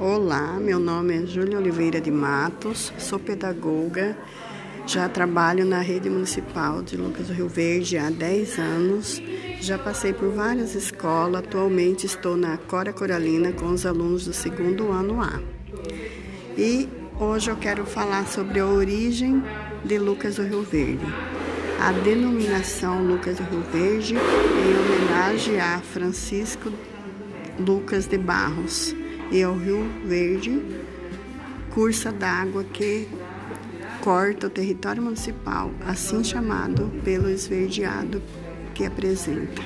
Olá, meu nome é Júlia Oliveira de Matos, sou pedagoga, já trabalho na rede municipal de Lucas do Rio Verde há 10 anos, já passei por várias escolas, atualmente estou na Cora Coralina com os alunos do segundo ano A. E hoje eu quero falar sobre a origem de Lucas do Rio Verde. A denominação Lucas do Rio Verde em homenagem a Francisco Lucas de Barros e ao Rio Verde, cursa d'água que corta o território municipal, assim chamado pelo esverdeado que apresenta.